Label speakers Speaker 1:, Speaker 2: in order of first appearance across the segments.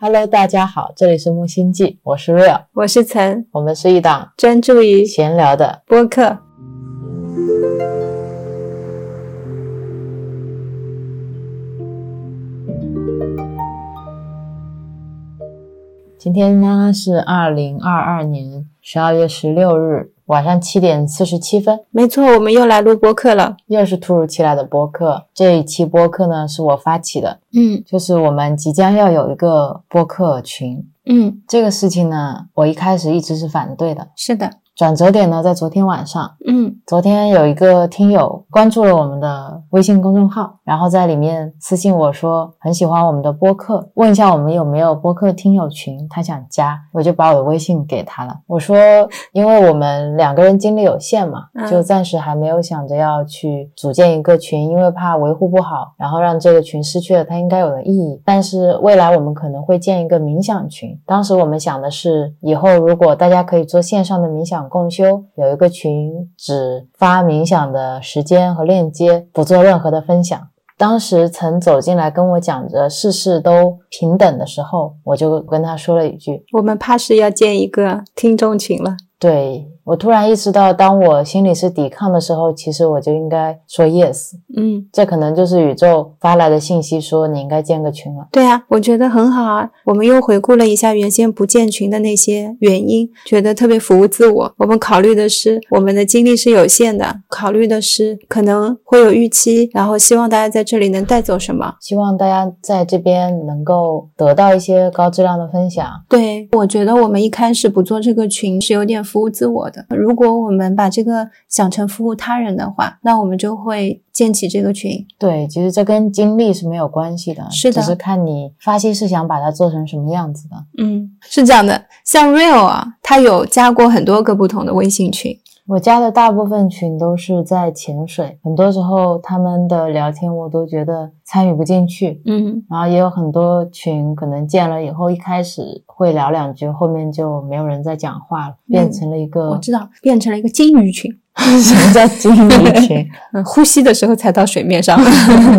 Speaker 1: Hello，大家好，这里是木星记，我是 Real，
Speaker 2: 我是岑，
Speaker 1: 我们是一档
Speaker 2: 专注于
Speaker 1: 闲聊的
Speaker 2: 播客。
Speaker 1: 今天呢是二零二二年十二月十六日晚上七点四十七分，
Speaker 2: 没错，我们又来录播客了。
Speaker 1: 又是突如其来的播客。这一期播客呢是我发起的，
Speaker 2: 嗯
Speaker 1: 就是我们即将要有一个播客群。
Speaker 2: 嗯，
Speaker 1: 这个事情呢，我一开始一直是反对的。
Speaker 2: 是的，
Speaker 1: 转折点呢，在昨天晚上，
Speaker 2: 嗯
Speaker 1: 昨天有一个听友关注了我们的微信公众号，然后在里面私信我说很喜欢我们的播客，问一下我们有没有播客听友群，他想加，我就把我的微信给他了。我说，因为我们两个人精力有限嘛，
Speaker 2: 嗯
Speaker 1: 就暂时还没有想着要去组建一个群，因为怕维护不好，然后让这个群失去了它应该有的意义。但是未来我们可能会建一个冥想群，当时我们想的是，以后如果大家可以做线上的冥想共修，有一个群只发冥想的时间和链接，不做任何的分享。当时曾走进来跟我讲着事事都平等的时候，我就跟他说了一句，
Speaker 2: 我们怕是要建一个听众群了。
Speaker 1: 对我突然意识到，当我心里是抵抗的时候，其实我就应该说 yes。
Speaker 2: 嗯，
Speaker 1: 这可能就是宇宙发来的信息，说你应该建个群了。
Speaker 2: 对啊，我觉得很好啊。我们又回顾了一下原先不建群的那些原因，觉得特别服务自我。我们考虑的是我们的精力是有限的，考虑的是可能会有预期，然后希望大家在这里能带走什么。
Speaker 1: 希望大家在这边能够得到一些高质量的分享。
Speaker 2: 对，我觉得我们一开始不做这个群是有点服务自我的。如果我们把这个想成服务他人的话，那我们就会建起这个群。
Speaker 1: 对，其实这跟经历是没有关系的，
Speaker 2: 是的
Speaker 1: 只是看你发心是想把它做成什么样子的。
Speaker 2: 嗯，是这样的，像 Real 啊，他有加过很多个不同的微信群。
Speaker 1: 我加的大部分群都是在潜水，很多时候他们的聊天我都觉得参与不进去。
Speaker 2: 嗯，
Speaker 1: 然后也有很多群，可能建了以后，一开始会聊两句，后面就没有人再讲话了，变成了一个、
Speaker 2: 我知道，变成了一个金鱼群。
Speaker 1: 什么叫金鱼 群？
Speaker 2: 嗯，呼吸的时候才到水面上，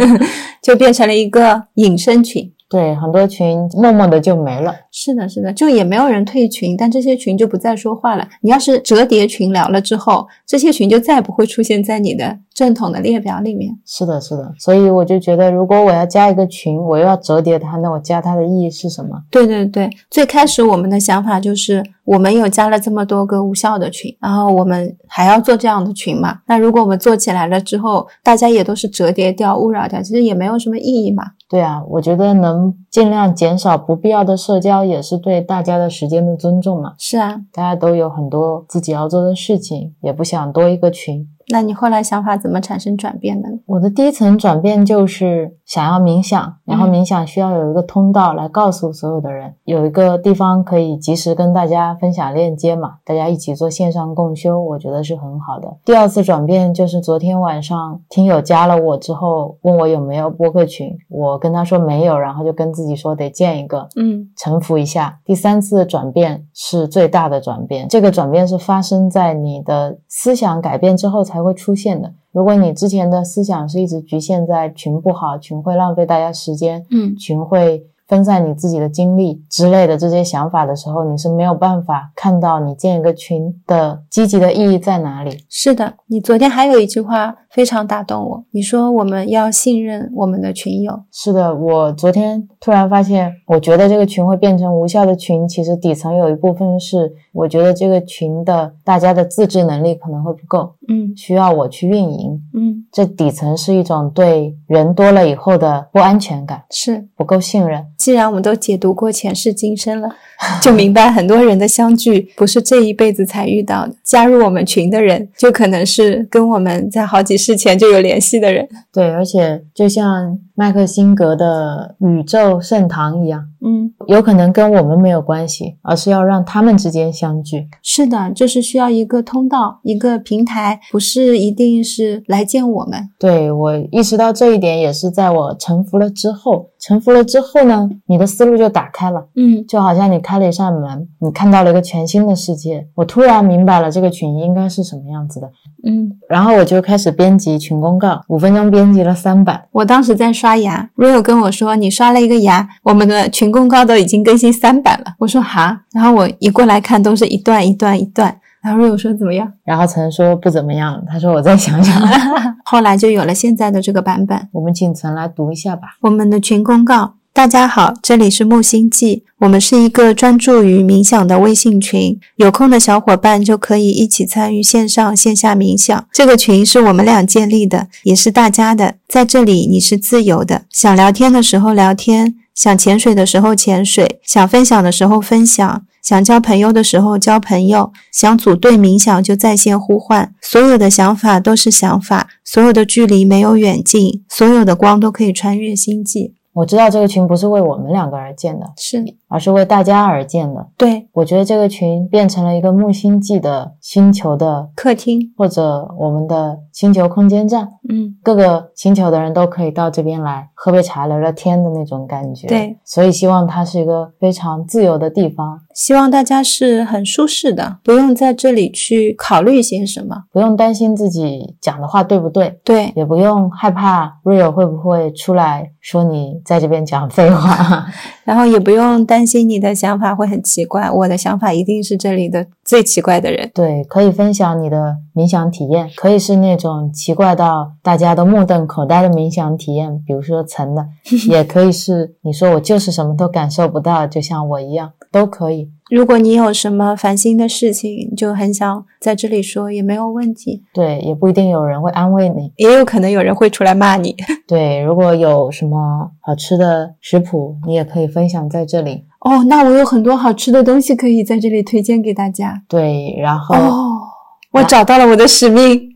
Speaker 2: 就变成了一个隐身群。
Speaker 1: 对，很多群默默的就没了。
Speaker 2: 是的，是的，就也没有人退群，但这些群就不再说话了。你要是折叠群聊了之后，这些群就再也不会出现在你的正统的列表里面。
Speaker 1: 是的，是的，所以我就觉得，如果我要加一个群，我又要折叠它，那我加它的意义是什么？
Speaker 2: 对对对，最开始我们的想法就是，我们有加了这么多个无效的群，然后我们还要做这样的群嘛？那如果我们做起来了之后，大家也都是折叠掉、勿扰掉，其实也没有什么意义嘛。
Speaker 1: 对啊，我觉得能尽量减少不必要的社交，也是对大家的时间的尊重嘛。
Speaker 2: 是啊，
Speaker 1: 大家都有很多自己要做的事情，也不想多一个群。
Speaker 2: 那你后来想法怎么产生转变的呢？
Speaker 1: 我的第一层转变就是想要冥想，然后
Speaker 2: 嗯
Speaker 1: 冥想需要有一个通道来告诉所有的人，有一个地方可以及时跟大家分享链接嘛，大家一起做线上共修，我觉得是很好的。第二次转变就是昨天晚上听友加了我之后，问我有没有播客群，我跟他说没有，然后就跟自己说得建一个。
Speaker 2: 嗯
Speaker 1: 臣服一下。第三次的转变是最大的转变，这个转变是发生在你的思想改变之后才会出现的。如果你之前的思想是一直局限在群不好，群会浪费大家时间，
Speaker 2: 嗯，
Speaker 1: 群会分散你自己的精力之类的这些想法的时候，你是没有办法看到你建一个群的积极的意义在哪里。
Speaker 2: 是的。你昨天还有一句话非常打动我，你说我们要信任我们的群友。
Speaker 1: 是的，我昨天突然发现，我觉得这个群会变成无效的群，其实底层有一部分是，我觉得这个群的大家的自制能力可能会不够，
Speaker 2: 嗯
Speaker 1: 需要我去运营。
Speaker 2: 嗯，
Speaker 1: 这底层是一种对人多了以后的不安全感，
Speaker 2: 是。
Speaker 1: 不够信任。
Speaker 2: 既然我们都解读过前世今生了，就明白很多人的相聚不是这一辈子才遇到的。加入我们群的人，就可能是跟我们在好几世前就有联系的人。
Speaker 1: 对，而且就像麦克辛格的宇宙圣堂一样，
Speaker 2: 嗯，
Speaker 1: 有可能跟我们没有关系，而是要让他们之间相聚。
Speaker 2: 是的，就是需要一个通道，一个平台，不是一定是来见我们。
Speaker 1: 对我意识到这一点，也是在我臣服了之后。臣服了之后呢，你的思路就打开了，
Speaker 2: 嗯
Speaker 1: 就好像你开了一扇门，你看到了一个全新的世界。我突然明白了这个群应该是什么样子的。
Speaker 2: 嗯，
Speaker 1: 然后我就开始编辑群公告，五分钟编辑了三版。
Speaker 2: 我当时在刷牙，Rio 跟我说你刷了一个牙，我们的群公告都已经更新三版了。我说哈，然后我一过来看都是一段一段一段。然后 Rio 说怎么样？
Speaker 1: 然后陈说不怎么样，他说我再想想。
Speaker 2: 后来就有了现在的这个版本。
Speaker 1: 我们请曾来读一下吧。
Speaker 2: 我们的群公告。大家好，这里是木星记，我们是一个专注于冥想的微信群，有空的小伙伴就可以一起参与线上线下冥想。这个群是我们俩建立的，也是大家的，在这里你是自由的，想聊天的时候聊天，想潜水的时候潜水，想分享的时候分享，想交朋友的时候交朋友，想组队冥想就在线呼唤。所有的想法都是想法，所有的距离没有远近，所有的光都可以穿越星际。
Speaker 1: 我知道这个群不是为我们两个而建的，
Speaker 2: 是，
Speaker 1: 而是为大家而建的。
Speaker 2: 对，
Speaker 1: 我觉得这个群变成了一个木星记的星球的
Speaker 2: 客厅，
Speaker 1: 或者我们的星球空间站。
Speaker 2: 嗯，
Speaker 1: 各个星球的人都可以到这边来喝杯茶、聊聊天的那种感觉。
Speaker 2: 对，
Speaker 1: 所以希望它是一个非常自由的地方。
Speaker 2: 希望大家是很舒适的，不用在这里去考虑些什么，
Speaker 1: 不用担心自己讲的话对不对，
Speaker 2: 对，
Speaker 1: 也不用害怕 Rio 会不会出来说你在这边讲废话，
Speaker 2: 然后也不用担心你的想法会很奇怪，我的想法一定是这里的最奇怪的人。
Speaker 1: 对，可以分享你的冥想体验，可以是那种奇怪到大家都目瞪口呆的冥想体验，比如说沉的，也可以是你说我就是什么都感受不到，就像我一样。都可以。
Speaker 2: 如果你有什么烦心的事情，就很想在这里说，也没有问题。
Speaker 1: 对，也不一定有人会安慰你，
Speaker 2: 也有可能有人会出来骂你。
Speaker 1: 对，如果有什么好吃的食谱，你也可以分享在这里。
Speaker 2: 哦，那我有很多好吃的东西可以在这里推荐给大家。
Speaker 1: 对，然后
Speaker 2: 哦，我找到了我的使命。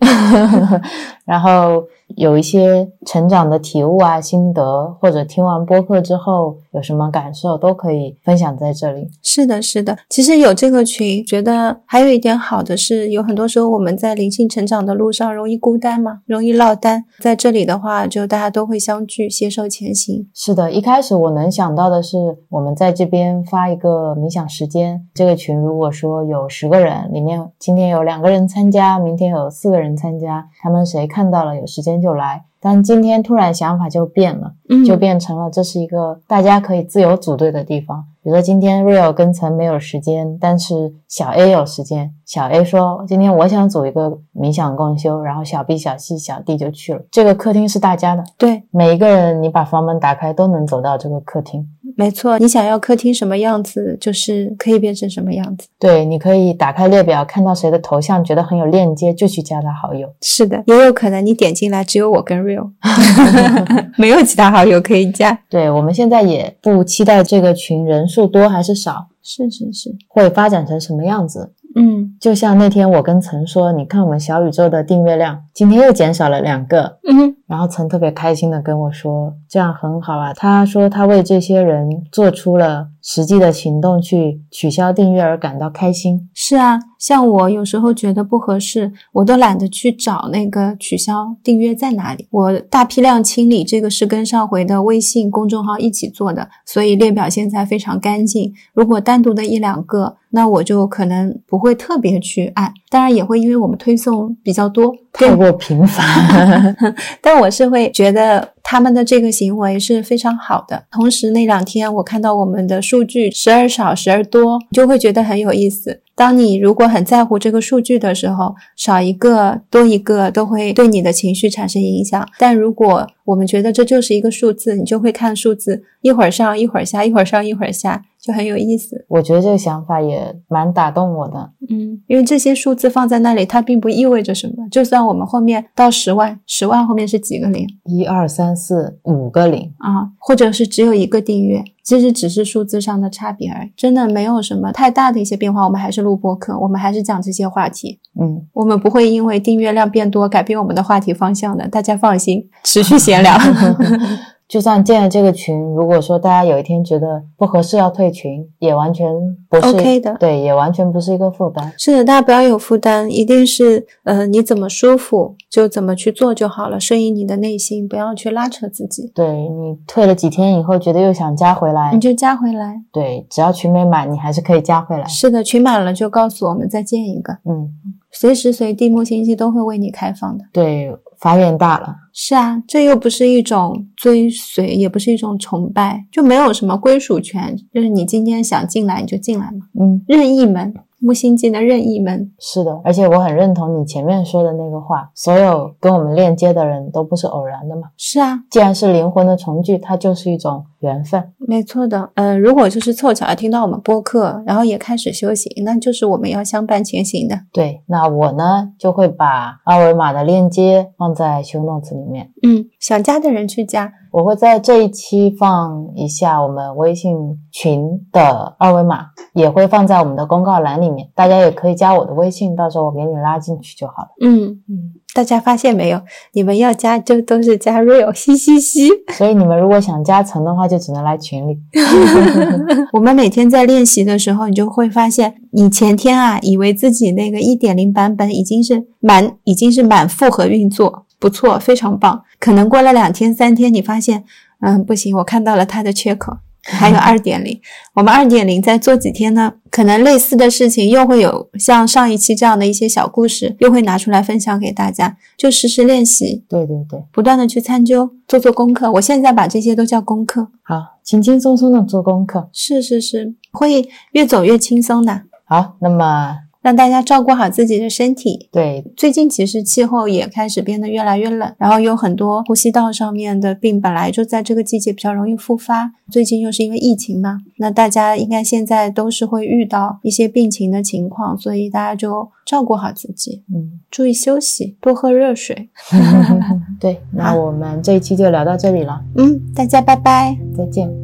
Speaker 1: 然后。有一些成长的体悟啊、心得，或者听完播客之后有什么感受，都可以分享在这里。
Speaker 2: 是的，是的。其实有这个群，觉得还有一点好的是，有很多时候我们在灵性成长的路上容易孤单嘛，容易落单。在这里的话，就大家都会相聚，携手前行。
Speaker 1: 是的，一开始我能想到的是，我们在这边发一个冥想时间。这个群如果说有十个人，里面今天有两个人参加，明天有四个人参加，他们谁看到了有时间。就来，但今天突然想法就变了，就变成了这是一个大家可以自由组队的地方。比如说今天 Real 跟陈没有时间，但是小 A 有时间。小 A 说今天我想组一个冥想共修，然后小 B、小 C、小 D 就去了。这个客厅是大家的，
Speaker 2: 对，
Speaker 1: 每一个人你把房门打开都能走到这个客厅。
Speaker 2: 没错，你想要客厅什么样子，就是可以变成什么样子。
Speaker 1: 对，你可以打开列表，看到谁的头像觉得很有链接，就去加他好友。
Speaker 2: 是的，也有可能你点进来只有我跟 Real，没有其他好友可以加。
Speaker 1: 对，我们现在也不期待这个群人数多还是少，
Speaker 2: 是是是，
Speaker 1: 会发展成什么样子。
Speaker 2: 嗯，
Speaker 1: 就像那天我跟曾说，你看我们小宇宙的订阅量今天又减少了两个，
Speaker 2: 嗯，
Speaker 1: 然后曾特别开心的跟我说，这样很好啊。他说他为这些人做出了实际的行动，去取消订阅而感到开心。
Speaker 2: 是啊，像我有时候觉得不合适，我都懒得去找那个取消订阅在哪里。我大批量清理，这个是跟上回的微信公众号一起做的，所以列表现在非常干净。如果单独的一两个。那我就可能不会特别去按，当然也会因为我们推送比较多，
Speaker 1: 太过频繁。
Speaker 2: 但我是会觉得他们的这个行为是非常好的。同时那两天我看到我们的数据时而少时而多，就会觉得很有意思。当你如果很在乎这个数据的时候，少一个多一个都会对你的情绪产生影响。但如果我们觉得这就是一个数字，你就会看数字，一会儿上一会儿下，一会儿上一会儿下。就很有意思，
Speaker 1: 我觉得这个想法也蛮打动我的。
Speaker 2: 嗯，因为这些数字放在那里，它并不意味着什么。就算我们后面到十万，十万后面是几个零？
Speaker 1: 一二三四五个零
Speaker 2: 啊，或者是只有一个订阅，其实只是数字上的差别而已，真的没有什么太大的一些变化。我们还是录播课，我们还是讲这些话题。
Speaker 1: 嗯，
Speaker 2: 我们不会因为订阅量变多改变我们的话题方向的，大家放心，持续闲聊。
Speaker 1: 就算建了这个群，如果说大家有一天觉得不合适要退群，也完全不是
Speaker 2: OK 的。
Speaker 1: 对，也完全不是一个负担。
Speaker 2: 是的，大家不要有负担，一定是呃你怎么舒服就怎么去做就好了，顺应你的内心，不要去拉扯自己。
Speaker 1: 对你退了几天以后觉得又想加回来，
Speaker 2: 你就加回来。
Speaker 1: 对，只要群没满，你还是可以加回来。
Speaker 2: 是的，群满了就告诉我们再建一个。
Speaker 1: 嗯。
Speaker 2: 随时随地木星系都会为你开放的。
Speaker 1: 对，发愿大了。
Speaker 2: 是啊，这又不是一种追随，也不是一种崇拜，就没有什么归属权，就是你今天想进来你就进来嘛，
Speaker 1: 嗯，
Speaker 2: 任意门。木星进的任意门
Speaker 1: 是的，而且我很认同你前面说的那个话，所有跟我们链接的人都不是偶然的嘛。
Speaker 2: 是啊，
Speaker 1: 既然是灵魂的重聚，它就是一种缘分。
Speaker 2: 没错的，嗯，如果就是凑巧听到我们播客，然后也开始修行，那就是我们要相伴前行的。
Speaker 1: 对，那我呢就会把二维码的链接放在 show notes 里面。
Speaker 2: 嗯，想加的人去加。
Speaker 1: 我会在这一期放一下我们微信群的二维码，也会放在我们的公告栏里面，大家也可以加我的微信，到时候我给你拉进去就好了。
Speaker 2: 嗯嗯，大家发现没有？你们要加就都是加 real，嘻嘻嘻。
Speaker 1: 所以你们如果想加层的话，就只能来群里。
Speaker 2: 我们每天在练习的时候，你就会发现，你前天啊，以为自己那个一点零版本已经是满，已经是满负荷运作。不错，非常棒。可能过了两天、三天，你发现，嗯，不行，我看到了它的缺口，还有 二点零。我们二点零再做几天呢？可能类似的事情又会有，像上一期这样的一些小故事，又会拿出来分享给大家。就实时练习，
Speaker 1: 对对对，
Speaker 2: 不断的去参究，做做功课。我现在把这些都叫功课。
Speaker 1: 好，轻轻松松的做功课，
Speaker 2: 是是是，会越走越轻松的。
Speaker 1: 好，那么。
Speaker 2: 让大家照顾好自己的身体。
Speaker 1: 对，
Speaker 2: 最近其实气候也开始变得越来越冷，然后有很多呼吸道上面的病，本来就在这个季节比较容易复发。最近又是因为疫情嘛，那大家应该现在都是会遇到一些病情的情况，所以大家就照顾好自己，
Speaker 1: 嗯，
Speaker 2: 注意休息，多喝热水。
Speaker 1: 对，那我们这一期就聊到这里了。
Speaker 2: 嗯，大家拜拜，
Speaker 1: 再见。